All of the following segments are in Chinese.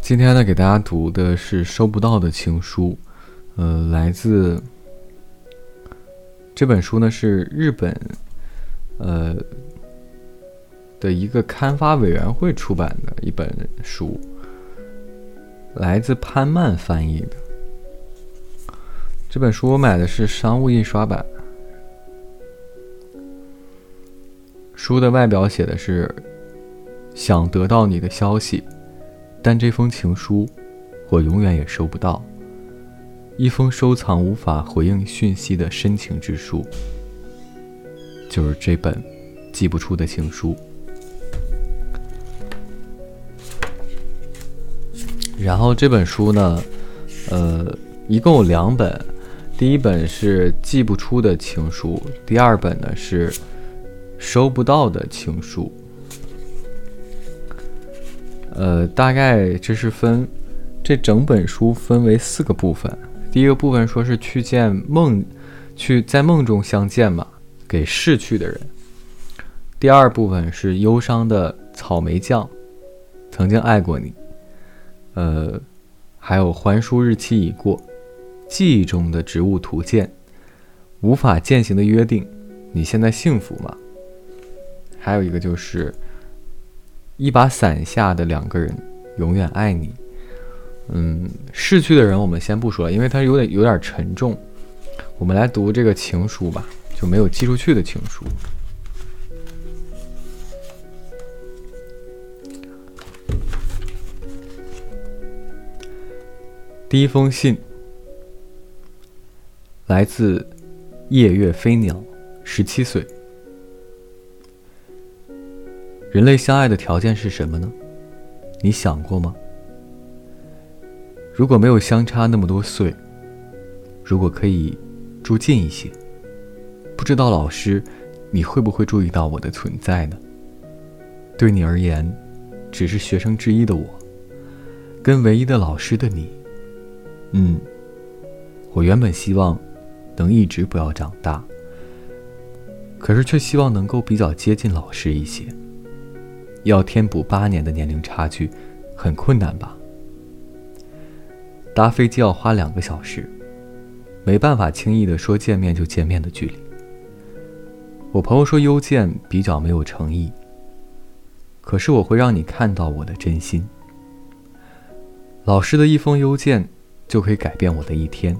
今天呢，给大家读的是收不到的情书，呃，来自这本书呢是日本，呃的一个刊发委员会出版的一本书，来自潘曼翻译的。这本书我买的是商务印刷版，书的外表写的是想得到你的消息。但这封情书，我永远也收不到。一封收藏无法回应讯息的深情之书，就是这本寄不出的情书。然后这本书呢，呃，一共有两本，第一本是寄不出的情书，第二本呢是收不到的情书。呃，大概这是分，这整本书分为四个部分。第一个部分说是去见梦，去在梦中相见嘛，给逝去的人。第二部分是忧伤的草莓酱，曾经爱过你。呃，还有还书日期已过，记忆中的植物图鉴，无法践行的约定，你现在幸福吗？还有一个就是。一把伞下的两个人，永远爱你。嗯，逝去的人我们先不说了，因为它有点有点沉重。我们来读这个情书吧，就没有寄出去的情书。第一封信来自夜月飞鸟，十七岁。人类相爱的条件是什么呢？你想过吗？如果没有相差那么多岁，如果可以住近一些，不知道老师你会不会注意到我的存在呢？对你而言，只是学生之一的我，跟唯一的老师的你，嗯，我原本希望能一直不要长大，可是却希望能够比较接近老师一些。要填补八年的年龄差距，很困难吧？搭飞机要花两个小时，没办法轻易的说见面就见面的距离。我朋友说邮件比较没有诚意，可是我会让你看到我的真心。老师的一封邮件就可以改变我的一天。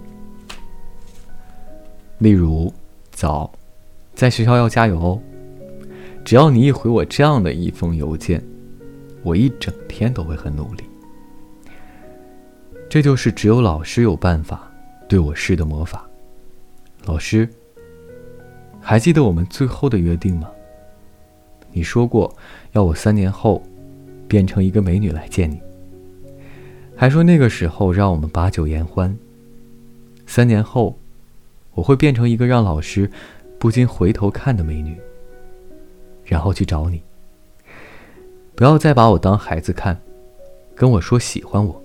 例如，早，在学校要加油哦。只要你一回我这样的一封邮件，我一整天都会很努力。这就是只有老师有办法对我施的魔法。老师，还记得我们最后的约定吗？你说过要我三年后变成一个美女来见你，还说那个时候让我们把酒言欢。三年后，我会变成一个让老师不禁回头看的美女。然后去找你，不要再把我当孩子看，跟我说喜欢我。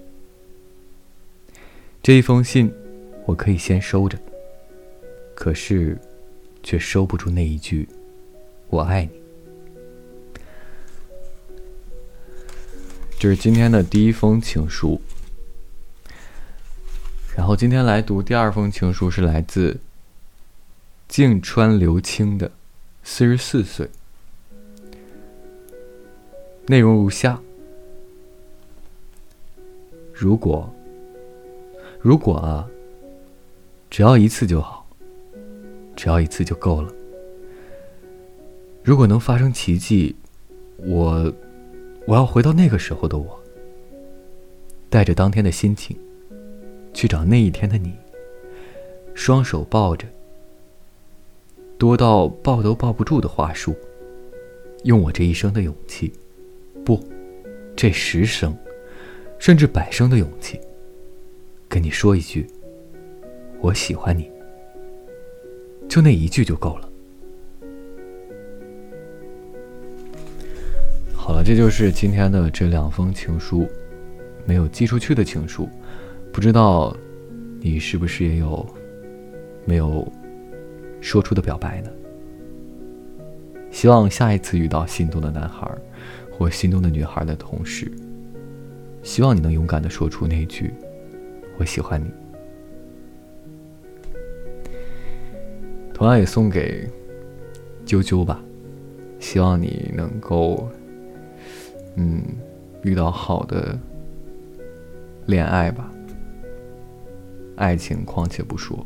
这一封信，我可以先收着，可是，却收不住那一句“我爱你”。这是今天的第一封情书，然后今天来读第二封情书，是来自静川流清的，四十四岁。内容如下：如果，如果啊，只要一次就好，只要一次就够了。如果能发生奇迹，我，我要回到那个时候的我，带着当天的心情，去找那一天的你，双手抱着，多到抱都抱不住的话术，用我这一生的勇气。不，这十声，甚至百声的勇气，跟你说一句“我喜欢你”，就那一句就够了。好了，这就是今天的这两封情书，没有寄出去的情书，不知道你是不是也有没有说出的表白呢？希望下一次遇到心动的男孩。或心动的女孩的同时，希望你能勇敢的说出那句“我喜欢你”。同样也送给啾啾吧，希望你能够，嗯，遇到好的恋爱吧。爱情，况且不说。